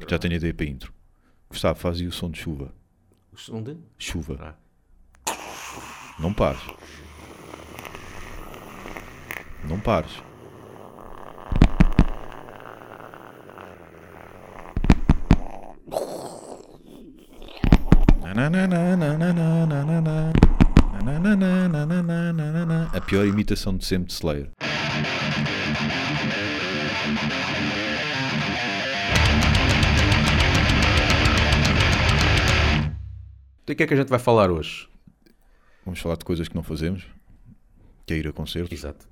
Tá Já tenho ideia para a intro. Gustavo, faz aí o som de chuva. O som de? Chuva. Ah. Não pares. Não pares. A pior imitação de sempre de Slayer. O que é que a gente vai falar hoje? Vamos falar de coisas que não fazemos, que é ir a concertos. Exato.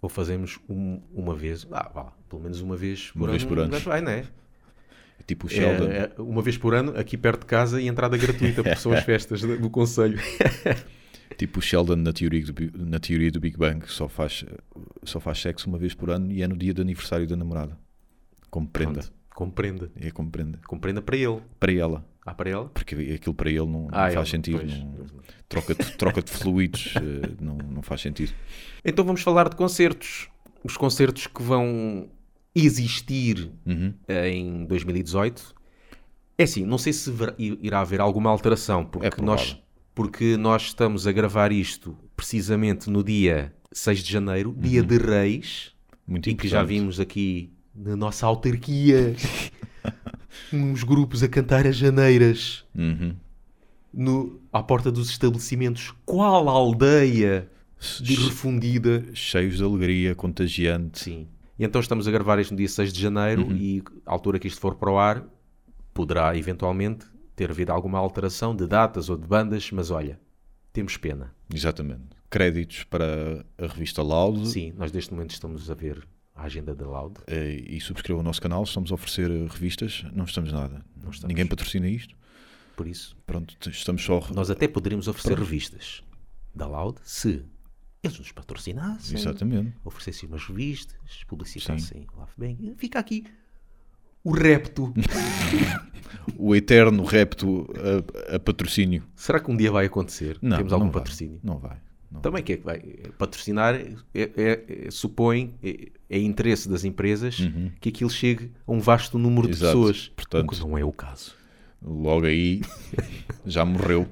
Ou fazemos um- uma vez, ah, vá, pelo menos uma vez por Uma ano. vez por ano. Vai, não é? Tipo o Sheldon. É, é uma vez por ano, aqui perto de casa e entrada gratuita, porque são as festas do do Conselho. Tipo o Sheldon na teoria, do, na teoria do Big Bang, que só faz, só faz sexo uma vez por ano e é no dia de aniversário da namorada. Como prenda. Pronto, Compreenda. É como prenda. Compreenda para ele. Para ela. Ah, para ela? Porque aquilo para ele não, não Ah, faz ele, sentido. não- troca, de, troca de fluidos eh, não, não faz sentido. Então vamos falar de concertos. Os concertos que vão existir Uhum. em 2018. É assim, não sei se irá haver alguma alteração, porque, É nós, porque nós estamos a gravar isto precisamente no dia 6 de janeiro, dia de Reis, Muito e que já Uhum. importante. vimos aqui na nossa autarquia uns grupos a cantar as janeiras Uhum. no, à porta dos estabelecimentos. Qual aldeia de refundida? Cheios de alegria, contagiante. Sim. E então estamos a gravar isto no dia 6 de janeiro Uhum. e à altura que isto for para o ar, poderá eventualmente ter havido alguma alteração de datas ou de bandas, mas olha, temos pena. Exatamente. Créditos para a revista Loud. Sim, nós neste momento estamos a ver a agenda da Loud. eh, E subscreva o nosso canal. Estamos a oferecer eh, revistas. Não estamos nada. estamos. Ninguém patrocina isto. Por isso, Pronto, estamos só. nós até poderíamos oferecer revistas da Loud se eles nos patrocinassem, Exatamente. oferecessem umas revistas, publicitassem lá bem. Fica aqui o repto. O eterno repto a, a patrocínio. Será que um dia vai acontecer? Não, Temos não algum vai. patrocínio? Não vai. Não Também que é que vai patrocinar é, é- é- supõe é, é interesse das empresas que aquilo chegue a um vasto número de Uhum. Exato. pessoas, Portanto- não é o caso. Logo aí já morreu.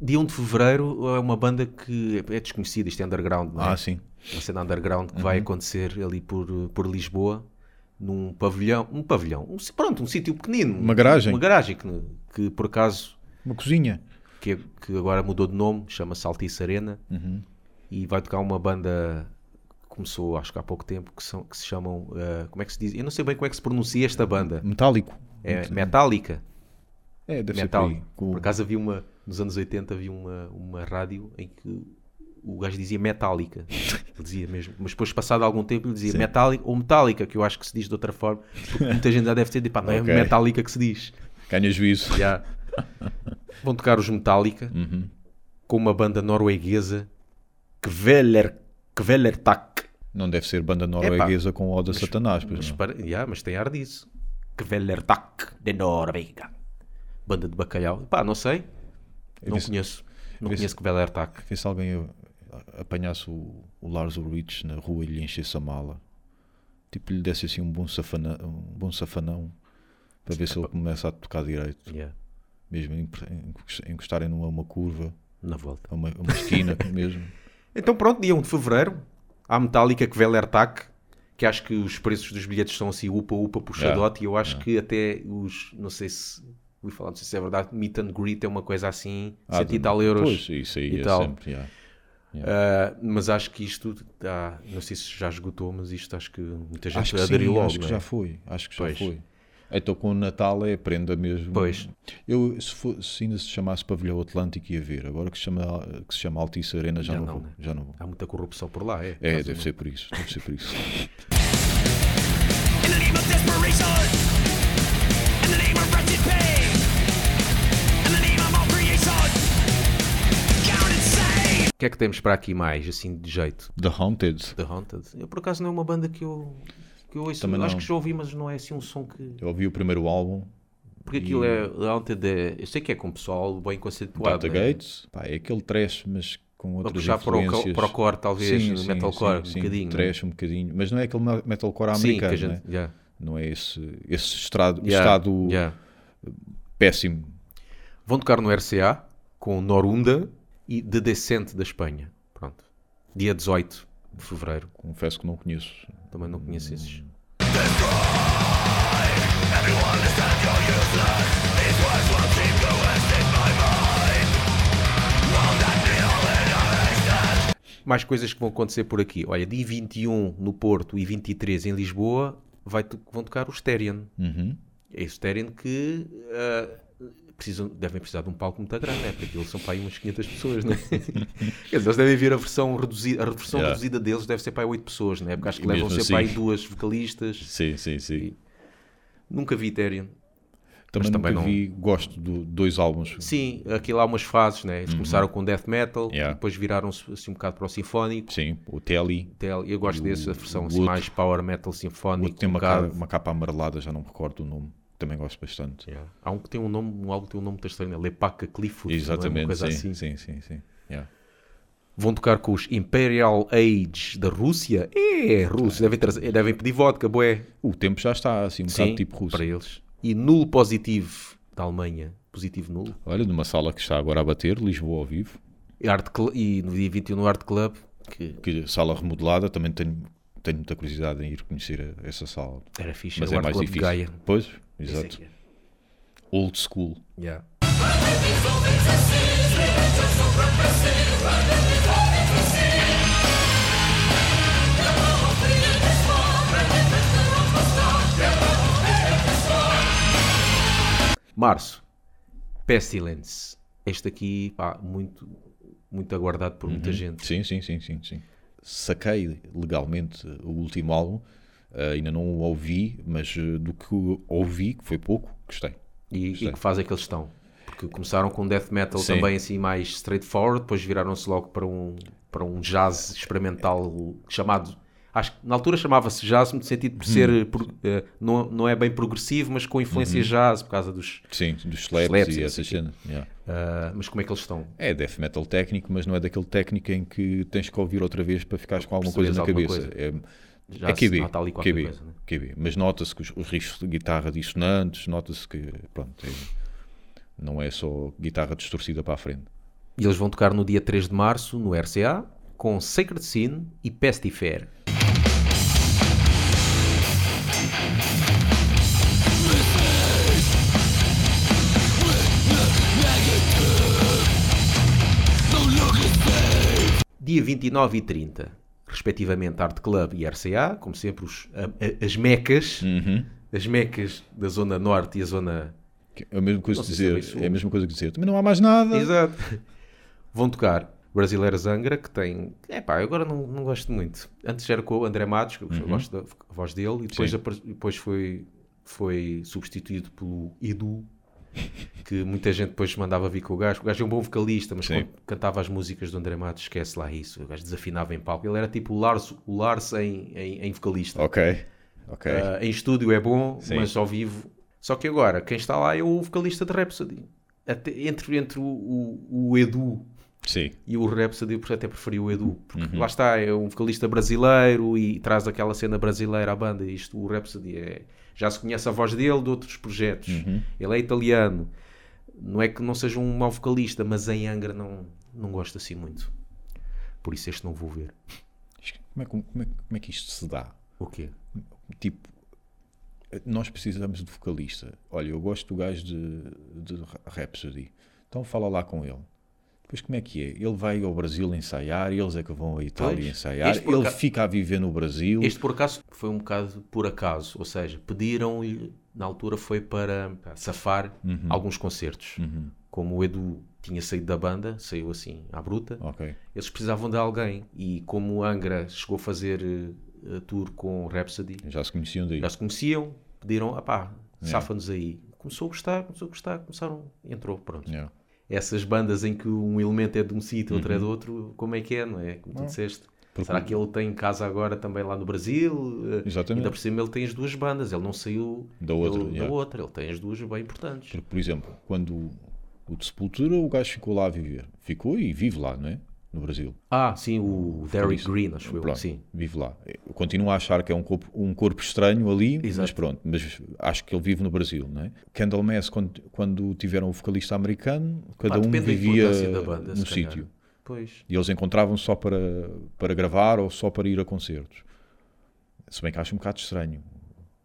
Dia 1 de Fevereiro é uma banda que é desconhecida, isto é underground, não é? Ah, sim. uma cena underground que vai Uhum. acontecer ali por, por Lisboa, num pavilhão, um pavilhão, um, pronto, um sítio pequenino. Uma garagem. Uma garagem que, que por acaso, Uma cozinha. Que, que agora mudou de nome, chama-se Altice Arena, Uhum. e vai tocar uma banda que começou acho que há pouco tempo, que, são, que se chamam, eh, como é que se diz? Eu não sei bem como é que se pronuncia esta banda. Metálico. É Metallica. É, deve Metal. por acaso havia uma, nos anos 80 havia uma, uma rádio em que o gajo dizia Metallica. Ele dizia mesmo. Mas depois, passado algum tempo, ele dizia Metallica ou Metallica, que eu acho que se diz de outra forma. Porque muita gente já deve ter dito, pá, não é Ok. Metallica que se diz. Ganha juízo. Já. Vão tocar os Metallica Uhum. com uma banda norueguesa Kveler, Kvelertak. Não deve ser banda norueguesa com Oda Satanás, pois Mas, não. para, já, mas tem ar disso. Kvelertak de Noruega. Banda de bacalhau. Pá, não sei. Não conheço. Não conheço Kvelertak. Vê se alguém apanhasse o, o Lars Ulrich na rua e lhe enchesse a mala. Tipo, lhe desse assim um bom, safana, um bom safanão para ver se ele começa a tocar direito. Yeah. Mesmo em- em- encostarem numa uma curva, Na volta. a uma, uma esquina mesmo. Então pronto, dia 1 de Fevereiro, há a Metallica que Velertak, que acho que os preços dos bilhetes são assim upa upa puxadote e eu acho que até os, não sei se, vou falar, não sei se é verdade, meet and greet é uma coisa assim, Ah, cento e tal euros. Pois, isso aí e é tal. sempre. yeah. Ah, mas acho que isto, ah, não sei se já esgotou, mas isto acho que muita gente Acho que, aderiu sim, logo. acho que é? já foi. Acho que já Pois. foi. Então com o Natal é prenda mesmo. Pois. Eu, se, for- se ainda se chamasse Pavilhão Atlântico ia ver. Agora que se chama, que se chama Altice Arena já, Já não, não, vou. né? Já não vou. Há muita corrupção por lá, é. É, deve ser por isso. Deve ser por isso. O que é que temos para aqui mais, assim, de jeito? The Haunted. The Haunted. Eu, por acaso, não é uma banda que eu, que eu ouço. Acho que já ouvi, mas não é assim um som que... Eu ouvi o primeiro álbum. Porque aquilo é Haunted é... Eu sei que é com pessoal bem conceituado. Data né? Gates. Pá, é aquele trash, mas com outras puxar para o, influências. para o core, talvez, Sim, sim, metalcore, sim, um bocadinho. né? Trash um bocadinho. Mas não é aquele me- metalcore americano, gente... né? já. Não é esse, esse estrado, Yeah, estado yeah. péssimo. Vão tocar no RCA com Norunda e The Descent da Espanha. Pronto. Dia 18 de fevereiro. Confesso que não conheço. Também não conheço esses. Mais coisas que vão acontecer por aqui. Olha, dia 21 no Porto e 23 em Lisboa vai vão tocar o Stereo. Uhum. É o Stereo que ah, precisam, devem precisar de um palco muito grande, né? porque eles são para aí umas 500 pessoas, né? Quer dizer, eles devem ver a versão reduzida, a versão Yeah. reduzida deles deve ser para aí 8 pessoas, né? porque acho que E levam sempre para aí assim- duas vocalistas. Sim, sim, sim. Nunca vi Ethereum. Também também não- vi, gosto de dois álbuns. Sim, aquilo há umas fases, né? Eles começaram com death metal, Uhum. Yeah. depois viraram-se assim um bocado para o sinfónico. Sim, o Telly, Tel- Eu gosto desse, a versão assim, mais power metal o sinfónico. tem um uma, cara- uma capa amarelada, já não me recordo o nome. Também gosto bastante. Yeah. Há um que tem um nome, um álbum que tem um nome estranho, né? Lepaca Clifford. é? Exatamente, coisa sim, assim. sim, sim, sim. Yeah. Vão tocar com os Imperial Age da Rússia. É, Rússia. Devem, trazer- devem pedir vodka, boé. O tempo já está assim um Sim, bocado tipo russo. para eles. E nulo positivo da Alemanha. Positivo nulo. Olha, numa sala que está agora a bater, Lisboa ao vivo, E, Art e no dia 21 no Art Club, que que sala remodelada, também tenho, tenho muita curiosidade em ir conhecer essa sala. era fixe. Mas o é Art mais Club de difícil. Gaia. Pois, é exato. que é. Old school. Yeah. Março, Pestilence. Este aqui, pá, muito, muito aguardado por Uhum. muita gente. Sim, sim, sim, sim, sim. Saquei legalmente o último álbum, eh, ainda não o ouvi, mas eh, do que ouvi, que foi pouco, gostei. E, e Gostei. que fase é que eles estão? Porque começaram com death metal Sim. também assim mais straightforward, depois viraram-se logo para um, para um jazz experimental chamado. Acho que na altura chamava-se jazz no sentido de ser. Uhum. pro- eh, não, não é bem progressivo, mas com influência jazz, por causa dos. Sim, dos slaps, e e essas sei cenas. yeah. ah, mas como é que eles estão? É death metal técnico, mas não é daquele técnico em que tens que ouvir outra vez para ficares com alguma coisa na alguma cabeça. Já É, é se QB, nota ali qualquer QB, coisa, né? QB. Mas nota-se que os, os riffs de guitarra dissonantes, nota-se que pronto, é- não é só guitarra distorcida para a frente. E eles vão tocar no dia 3 de março no RCA com Sacred Sin e Pestifair. Dia 29 e 30, respectivamente Art Club e RCA, como sempre os, a- a- as mecas, Uhum. as mecas da zona norte e a zona É a mesma coisa que dizer, é a mesma coisa que dizer. Também não há mais nada. Exato. Vão tocar Brasileira Zangra, que tem. É pá, agora não, não gosto muito. Antes era com o André Matos, que eu gosto da voz dele, e depois, depois foi, foi substituído pelo Edu, que muita gente depois mandava vir com o gajo. O gajo é um bom vocalista, mas Sim. quando cantava as músicas do André Matos, esquece lá isso. O gajo desafinava em palco. Ele era tipo o Lars, o Lars em, em, em vocalista. Ok, ok. Ah, em estúdio é bom, Sim. mas ao vivo. Só que agora, quem está lá é o vocalista de Rhapsody. Até, entre entre o, o, o Edu Sim, e o Rhapsody, eu até preferi o Edu. Porque Uhum. lá está, é um vocalista brasileiro e traz aquela cena brasileira à banda. Isto, o Rhapsody é. Já se conhece a voz dele de outros projetos. Uhum. Ele é italiano. Não é que não seja um mau vocalista, mas em Angra não, não gosto assim muito. Por isso este não vou ver. Como é, que- como, é, como é que isto se dá? O quê? Tipo, nós precisamos de vocalista. Olha, eu gosto do gajo de, de Rhapsody. Então fala lá com ele. Depois como é que é? Ele vai ao Brasil ensaiar, eles é que vão à Itália Pois. ensaiar, ele acaso- fica a viver no Brasil. Este por acaso foi um bocado por acaso, ou seja, pediram-lhe, na altura foi para safar Uhum. alguns concertos. Como o Edu tinha saído da banda, saiu assim à bruta, Ok, eles precisavam de alguém. E como o Angra chegou a fazer eh, a tour com Rhapsody, já se conheciam daí. já se conheciam, pediram, ah pá, safa-nos aí. Começou a gostar, começou a gostar, começaram, entrou, pronto. Yeah. Essas bandas em que um elemento é de um sítio, outro é de outro, como é que é, não é? Como tu disseste. Uhum. Porque- Será que ele tem casa agora também lá no Brasil? Eh, Exatamente. Ainda por cima ele tem as duas bandas, ele não saiu Da outra, ele- da yeah. outra, ele tem as duas bem importantes. Porque, por exemplo, quando o, o de Sepultura, o gajo ficou lá a viver. Ficou e vive lá, não é? No Brasil. Ah, sim, o Vocalista. Green, acho eu. Pronto, Sim. vive lá. Eu continuo a achar que é um corpo, um corpo estranho ali, mas Exato. pronto, mas acho que ele vive no Brasil, não é? Candlemass, quando, quando tiveram o vocalista americano, cada Pá, um vivia banda, no sítio. Pois. E eles encontravam só para, para gravar ou só para ir a concertos. Se bem que acho um bocado estranho.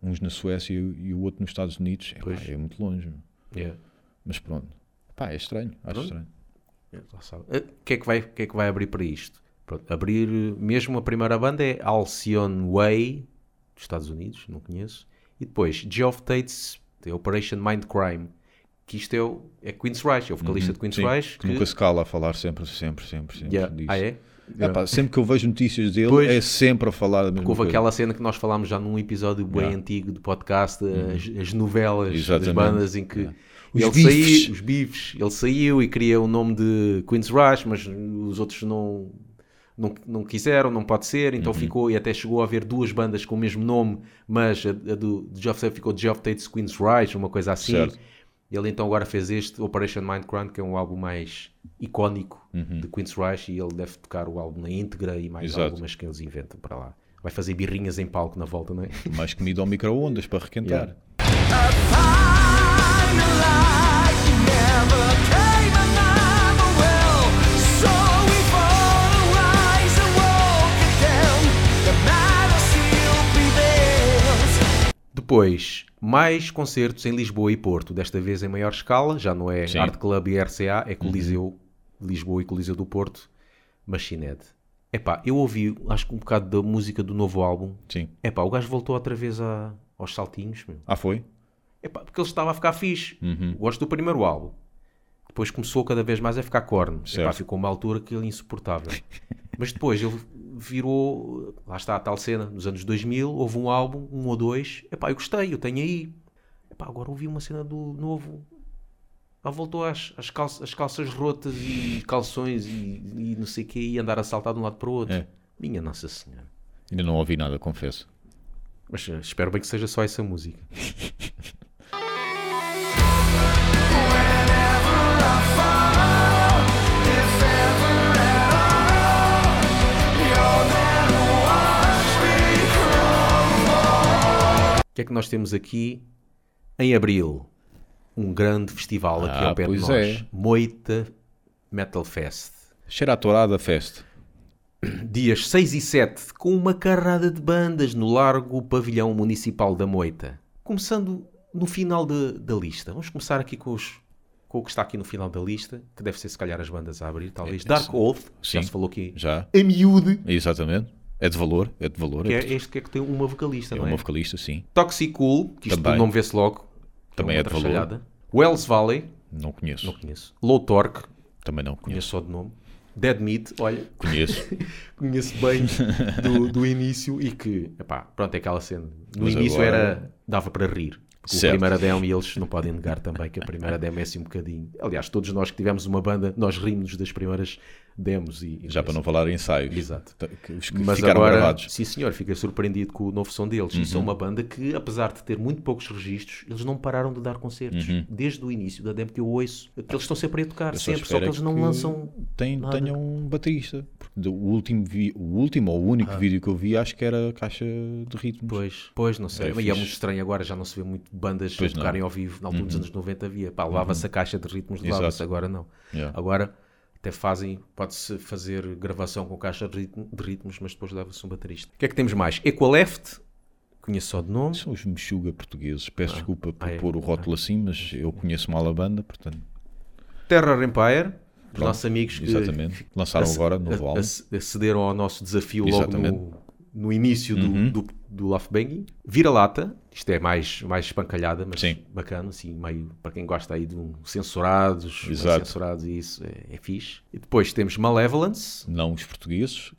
Uns na Suécia e o outro nos Estados Unidos. É, pá, Pois. é muito longe. Yeah. Mas pronto. Pá, é estranho. Acho Pronto. estranho. É, lá sabe. Eh, O que, é que vai, que é que vai abrir para isto? Pronto, abrir, eh, mesmo a primeira banda é Alcyon Way, dos Estados Unidos, não conheço. E depois Geoff Tate's The Operation Mind Crime, que isto é, o, é Queen's Rush, é o vocalista de Queen's Uhum. Sim, Rush. que nunca se cala a falar sempre, sempre, sempre, sempre Yeah. disso. Ah, é? É pá, sempre que eu vejo notícias dele, Pois. é sempre a falar da mesma houve coisa. aquela cena que nós falámos já num episódio bem Yeah. antigo do podcast, as, as novelas das Exatamente. bandas em que Yeah. Os ele bifes. saiu, os bifes, ele saiu e queria o nome de Queen's Rush, mas os outros não, não, não quiseram, não pode ser, então Uhum. ficou e até chegou a haver duas bandas com o mesmo nome, mas a, a do, do Geoff Tate ficou Geoff Tate's Queen's Rush, uma coisa assim. Certo. Ele então agora fez este Operation Mindcrime, que é um álbum mais icónico de Queen's Rush e ele deve tocar o álbum na íntegra e mais Uhum. Exato. algumas que eles inventam para lá. Vai fazer birrinhas em palco na volta, não é? Mais comida ao micro-ondas para requentar. Yeah. Depois, mais concertos em Lisboa e Porto, desta vez em maior escala, já não é Sim. Uhum. Art Club e RCA, é Coliseu de Lisboa e Coliseu do Porto, Machined. Epá, eu ouvi, acho que um bocado da música do novo álbum. Sim. Epá, o gajo voltou outra vez a- aos saltinhos, meu. Ah, foi? Epá, porque ele estava a ficar fixe. Uhum. Gosto do primeiro álbum. Depois começou cada vez mais a ficar corno. Epá, ficou uma altura que ele é insuportável. Mas depois ele virou, lá está a tal cena, nos anos 2000, houve um álbum, um ou dois. Epá, eu gostei, eu tenho aí. Epá, agora ouvi uma cena do novo. Lá voltou às, às, calças, às calças rotas e calções e, e não sei o que, e andar a saltar de um lado para o outro. É. Minha Nossa Senhora. Ainda não ouvi nada, confesso. Mas eh, espero bem que seja só essa música. que é que nós temos aqui em abril? Um grande festival aqui Ah, ao pé de nós. é. Moita Metal Fest. Cheira a tourada fest. Dias 6 e 7, com uma carrada de bandas no largo pavilhão municipal da Moita. Começando no final de- da lista. Vamos começar aqui com, os- com o que está aqui no final da lista, que deve ser se calhar as bandas a abrir, talvez. É, Dark Oath, já se falou aqui. Já. A miúde, Exatamente. É de valor. É de valor. que É, é este que é que tem uma vocalista, é não é? uma vocalista, sim. Toxic Cool, que isto Também. nome vê-se logo. que Também uma é de valor. Wells Valley, Não conheço. não conheço. Low Torque, Também não conheço conheço. só de nome. Dead Meat, olha, Conheço. conheço bem do, do início e que, epá, pronto, é aquela cena. No Mas início agora- era, dava para rir. Porque Certo. a primeira demo, e eles não podem negar também que a primeira demo é assim um bocadinho. Aliás, todos nós que tivemos uma banda, nós rimos das primeiras demos. E, Já para não falar em ensaios. Exato. Que Os que Mas ficaram agora, gravados. Uhum. sim senhor, fiquei surpreendido com o novo som deles. E são uma banda que, apesar de ter muito poucos registros, eles não pararam de dar concertos. Desde o início da demo que eu ouço, que eles estão sempre a tocar, Uhum. Eu só sempre, só espero que é eles não que lançam tem, tenham um baterista. Porque o último, vi- o último ou o único Ah. vídeo que eu vi acho que era caixa de ritmos. Pois, pois, não sei. É e é muito estranho agora, já não se vê muito bandas. Uhum. tocarem ao vivo. Na altura dos anos 90 havia. Pá, levava-se a caixa de ritmos, levava-se, agora não. Yeah. Agora até fazem, pode-se fazer gravação com caixa de, ritmo- de ritmos, mas depois leva-se um baterista. O que é que temos mais? Equaleft, conheço só de nome. São os mexuga portugueses. Peço desculpa por ah, é. pôr o rótulo assim, mas eu conheço mal a banda, portanto. Terror Empire, os Pronto, nossos amigos que Exatamente. Lançaram agora novo a- álbum. ac- acederam ao nosso desafio Exatamente. Logo no, no início do, do, do Love Banging. Vira-lata, isto é mais, mais espancalhada, mas Sim. bacana, assim, meio para quem gosta aí de um censurados, censurados e isso é, é fixe. E depois temos Malevolence, Não os portugueses.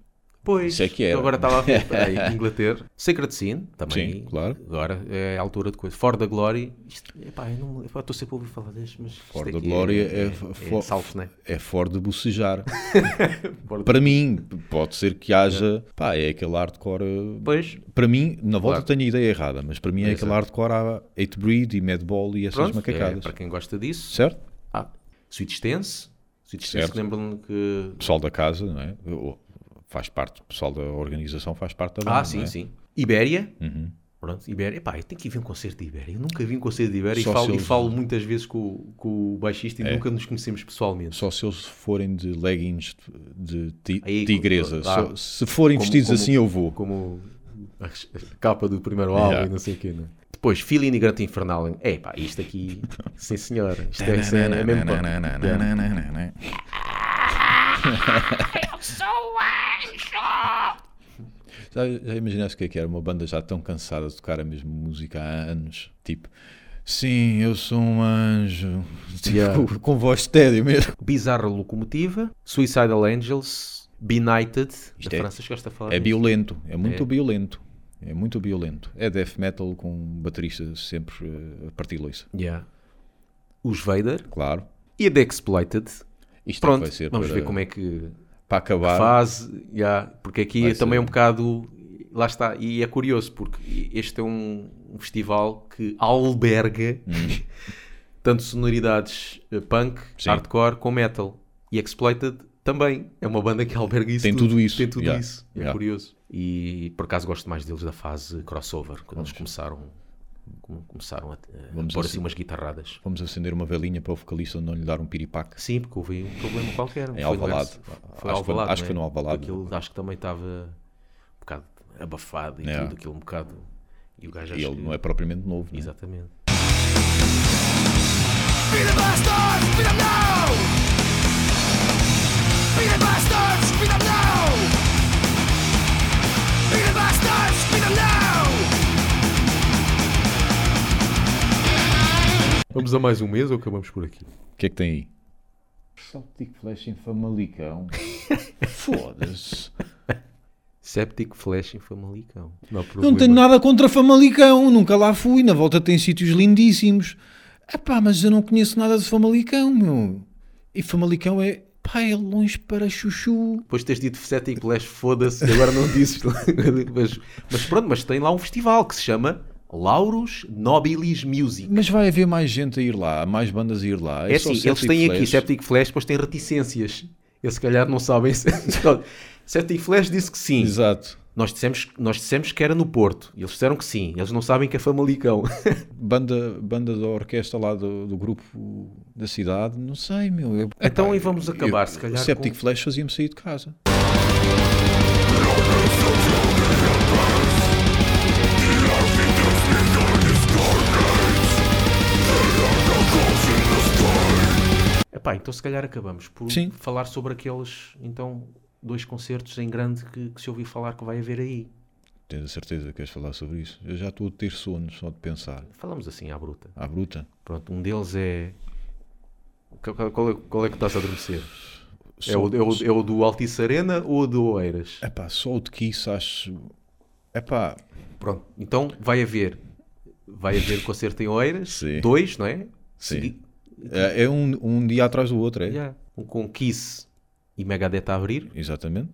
Pois, Isso é que era. agora estava a ver, peraí, Inglaterra. Sacred Scene, também. Sim, claro. Agora é a altura de coisa. For the Glory, isto, epá, eu não- epá, estou sempre a ouvir falar deste, mas. For the aqui Glory é, é, é, é né? é fora de bocejar. For Para mim, pode ser que haja. Pá, é aquele hardcore. Pois, Para mim, na volta Claro. tenho a ideia errada, mas para mim é aquele Exato. hardcore a 8 Breed e Madball e essas pronto, é, macacadas. para quem gosta disso. Certo? Ah, Sweet Stance, Sítios Certo. que lembram que. Pessoal da casa, não é? O- Faz parte, o pessoal da organização faz parte da banda. Ah, sim, é? sim. Ibéria. Uhum. Pronto, Ibéria. Epá, eu tenho que ir ver um concerto de Ibéria. Eu nunca vi um concerto de Ibéria e falo, se e eles- falo muitas vezes com, o- com o baixista e É. nunca nos conhecemos pessoalmente. Só se eles forem de leggings de ti- Aí, tigresa. ah, Só- se forem como- vestidos como- assim, eu vou. Como a, capa do primeiro álbum Yeah. e não sei o quê. Né? Depois, Filho Imigrante Infernal. É pá, isto aqui, sim senhor. Isto é, é, é mesmo. Yeah. Já, já imaginaste o que é que era? Uma banda já tão cansada de tocar a mesma música há anos. Tipo, sim, eu sou um anjo. Tipo, Yeah. com voz de tédio mesmo. Bizarra Locomotiva, Suicidal Angels, Benighted. Isto da é- França, chegaste a falar É violento, é muito É. violento. É muito violento. É death metal com bateristas sempre eh, a partir loiça. Yeah. Os Vader Claro. e a The Exploited. Isto Pronto, vai ser vamos para, ver como é que para acabar. faz. yeah, porque aqui Vai também é um bocado. Lá está. E é curioso porque este é um, um festival que alberga tanto sonoridades eh, punk, Hum. Sim. hardcore como metal. E Exploited também é uma banda que alberga isso. Tem tudo isso, Tem tudo yeah, isso. É yeah. curioso. E por acaso gosto mais deles da fase crossover, quando eles começaram, come- começaram a, Vamos pôr assim. umas guitarradas. Vamos acender uma velinha para o vocalista não lhe dar um piripaque. Sim, porque houve um problema qualquer. Em Foi Alvalade. Acho Foi que foi- Alvalade, acho que foi no é? Alvalade. Aquilo, acho que também estava um bocado abafado e Yeah. tudo, aquilo um bocado. E o gajo E acho ele que- não é propriamente novo. né? Exatamente. Vamos a mais um mês ou acabamos por aqui? O que é que tem aí? Celtic Flash em Famalicão. Foda-se. Septic Flash em Famalicão. Não, Não tenho nada contra Famalicão, nunca lá fui. Na volta tem sítios lindíssimos. Epá, mas eu não conheço nada de Famalicão, meu. E Famalicão é, pá, é longe para chuchu. Depois de teres dito Septic Flash, foda-se, e agora não dizes. mas, mas pronto, mas tem lá um festival que se chama Laurus Nobilis Music. Mas vai haver mais gente a ir lá, mais bandas a ir lá. É só assim, eles têm aqui Flash. Septic Flash, depois têm reticências. Eles se calhar não sabem. se- Septic Flash disse que sim. Exato. Nós dissemos, nós dissemos que era no Porto. Eles disseram que sim. Eles não sabem que é Famalicão. Banda, banda da orquestra lá do, do grupo da cidade, não sei, meu. Eu- Então, Epá, e vamos acabar, eu- se calhar, Septic com- Flash fazia-me sair de casa. Epá, então se calhar acabamos por Sim. falar sobre aqueles então dois concertos em grande que, que se ouviu falar que vai haver aí. Tens a certeza que queres falar sobre isso? Eu já estou a ter sono só de pensar. Falamos assim à bruta. À bruta. Pronto, um deles é. Qual, qual é, qual é que estás a adormecer? É Só- o, é, o, é o do Altice Arena ou o do Oeiras? Epá, só o de Kiss acho. Epá, Pronto, então vai haver. Vai haver concerto em Oeiras, Sim. dois, não é? Sim. Segui- é é um, um dia atrás do outro, é? Yeah. Um com Kiss e Megadeth a abrir. Exatamente.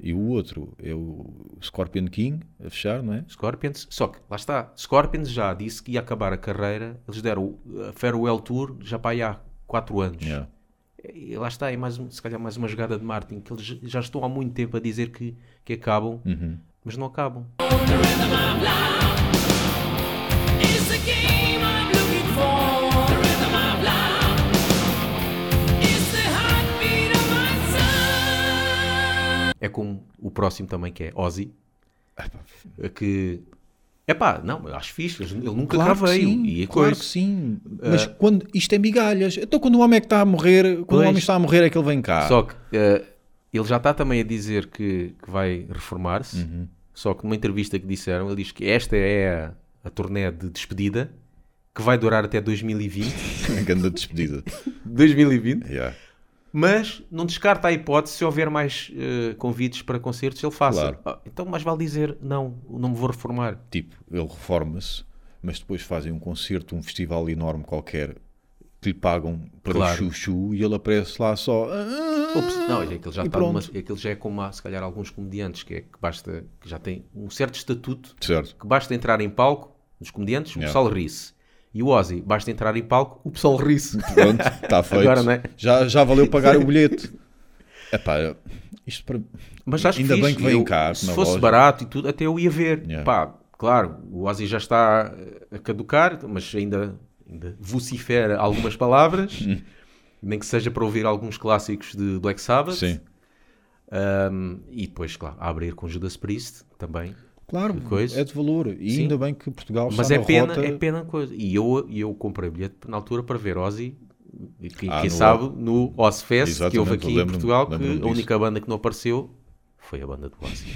E o outro é o Scorpion King a fechar, não é? Scorpions, só que lá está, Scorpions já disse que ia acabar a carreira, eles deram a Farewell Tour já para aí há 4 anos. Yeah. E lá está, é mais, se calhar mais uma jogada de marketing, que eles já- estão há muito tempo a dizer que, que acabam, Uhum. mas não acabam. É como o próximo também, que é Ozzy, que... Epá, não, eu acho fixe, ele nunca cá que sim, e a claro que sim. Mas quando, isto é migalhas. Então quando o homem é que está a morrer, quando Pois. o homem está a morrer é que ele vem cá. Só que eh, ele já está também a dizer que, que vai reformar-se. Uhum. Só que numa entrevista que disseram, ele diz que esta é a, a turnê de despedida que vai durar até 2020. Grande despedida. 2020. Yeah. Mas não descarta a hipótese se houver mais eh, convites para concertos, ele faça. Claro. Ah, então mais vale dizer não, não me vou reformar. Tipo, ele reforma-se, mas depois fazem um concerto, um festival enorme qualquer, que lhe pagam para Claro. chuchu e ele aparece lá só. "Ah, não, é aquilo já, E está numa, pronto. aquilo já é como há, se calhar, alguns comediantes, que é que basta, que já tem um certo estatuto, Certo. que basta entrar em palco, dos comediantes, o Yeah. pessoal ri-se. E o Ozzy, basta entrar em palco, o pessoal ri-se. Pronto, está feito. Agora, não é? já, já valeu pagar o bilhete. Epá, isto para. Mas acho Ainda fixe. bem que vem Eu, cá, Se fosse loja. barato e tudo, até eu ia ver. Yeah. Pá, claro, o Ozzy já está eh, a caducar, mas ainda, ainda vocifera algumas palavras, nem que seja para ouvir alguns clássicos de Black Sabbath. Sim. Um, e depois, claro, a abrir com Judas Priest também. Claro, Que coisa. é de valor. E Sim. ainda bem que Portugal Mas está é na pena, rota. é pena coisa. E eu, eu comprei bilhete na altura para ver Ozzy. E quem, Ah, quem no- sabe no Ozfest que houve aqui em Portugal, que a disso. única banda que não apareceu foi a banda do Ozzy.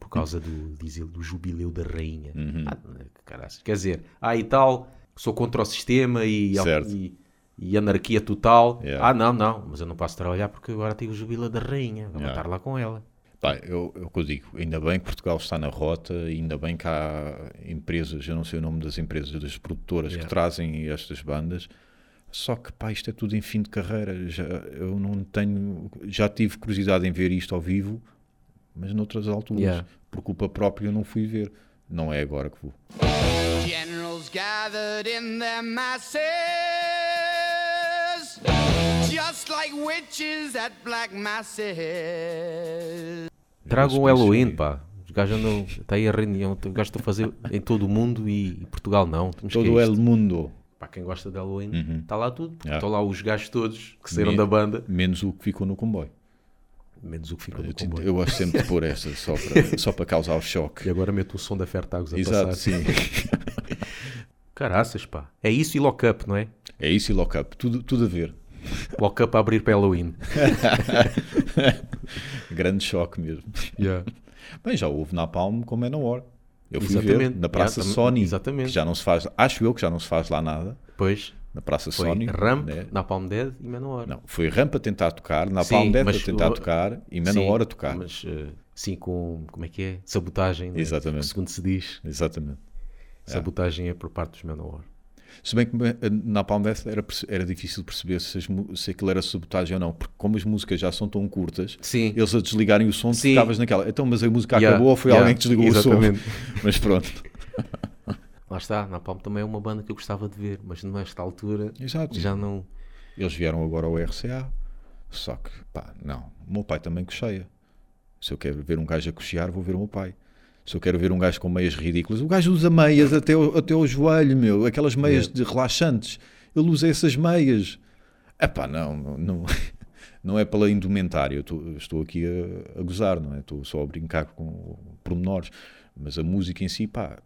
Por causa do, diz ele, do jubileu da rainha. Uhum. Ah, caraças. Quer dizer, ah e tal, sou contra o sistema e, e, e anarquia total. Yeah. Ah, não, não, mas eu não posso trabalhar porque agora tenho o jubileu da rainha. Vou Yeah. estar lá com ela. Pá, eu, eu, que eu digo, ainda bem que Portugal está na rota, ainda bem que há empresas, eu não sei o nome das empresas, das produtoras Yeah. que trazem estas bandas. Só que, pá, isto é tudo em fim de carreira. Já, eu não tenho. Já tive curiosidade em ver isto ao vivo, mas noutras alturas. Yeah. Por culpa própria, eu não fui ver. Não é agora que vou. Generals gathered in their masses, just like witches at black masses. Tragam o Halloween, pá. Os gajos andam. Está aí a reunião. Os gajos estão a fazer em todo o mundo e, e Portugal não. Temos Todo é el isto. mundo, Para quem gosta de Halloween, está lá tudo. porque Yeah. Estão lá os gajos todos que saíram Me- da banda, menos o que ficou no comboio. menos o que ficou Eu, comboio. eu gosto sempre de pôr essa só para, só para causar o choque. E agora meto o som da Fertagos a Exato, passar. sim. Caraças, pá. É isso e lock-up, não é? É isso e lock-up, tudo, tudo a ver. Lock-up a abrir para Halloween. Grande choque mesmo. Bem, já houve na Palme com Manowar. Eu fui Exatamente. ver na Praça Yeah, Sony. exatamente. Que já não se faz, acho eu que já não se faz lá nada. Depois Na Praça foi Sony. Ramp, né? na Palm Dead e Menor. Não, foi Ramp a tentar tocar, na Sim, Palme Death mas a tentar o- tocar e Manowar a tocar. Mas eh, sim, com. Como é que é? Sabotagem. né? Exatamente. Segundo se diz, Exatamente. sabotagem é por parte dos Menor. Se bem que eh, na Palm Death era, era difícil perceber se, as se aquilo era sabotagem ou não, porque como as músicas já são tão curtas, Sim. eles a desligarem o som, Sim. ficavas naquela. Então, mas a música Yeah, acabou ou foi yeah, alguém que desligou exatamente. o som? Mas pronto. Lá está, na Palm também é uma banda que eu gostava de ver, mas nesta altura Exato. já não. Eles vieram agora ao RCA, só que, pá, não. O meu pai também cocheia. Se eu quero ver um gajo a cochear, vou ver o meu pai. Se eu quero ver um gajo com meias ridículas, o gajo usa meias até ao, até ao joelho, meu. Aquelas meias de relaxantes. Ele usa essas meias. Epá, não, não, não, é pela indumentária. Eu estou, estou aqui a, a gozar, não é? Estou só a brincar com pormenores. Mas a música em si, pá,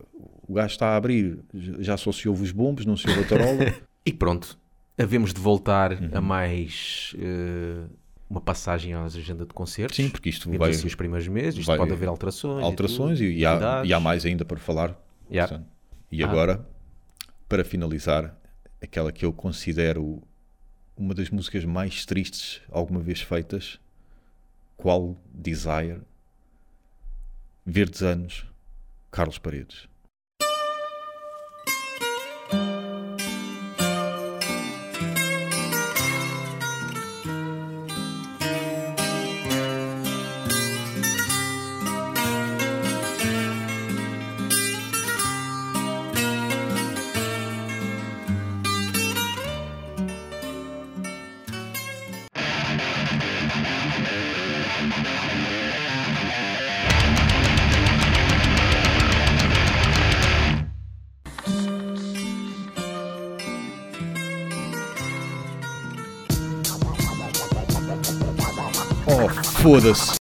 o gajo está a abrir. Já só se ouve os bombos, não se ouve a tarola. E pronto, havemos de voltar Uhum. a mais eh, uma passagem às agenda de concertos. Sim, porque isto vai- assim os primeiros meses, isto vai- pode haver alterações. alterações tudo, e, e há, e há mais ainda para falar. Yeah. E Ah. agora, para finalizar, aquela que eu considero uma das músicas mais tristes alguma vez feitas, Qual Desire, Verdes Anos, Carlos Paredes. Foda-se!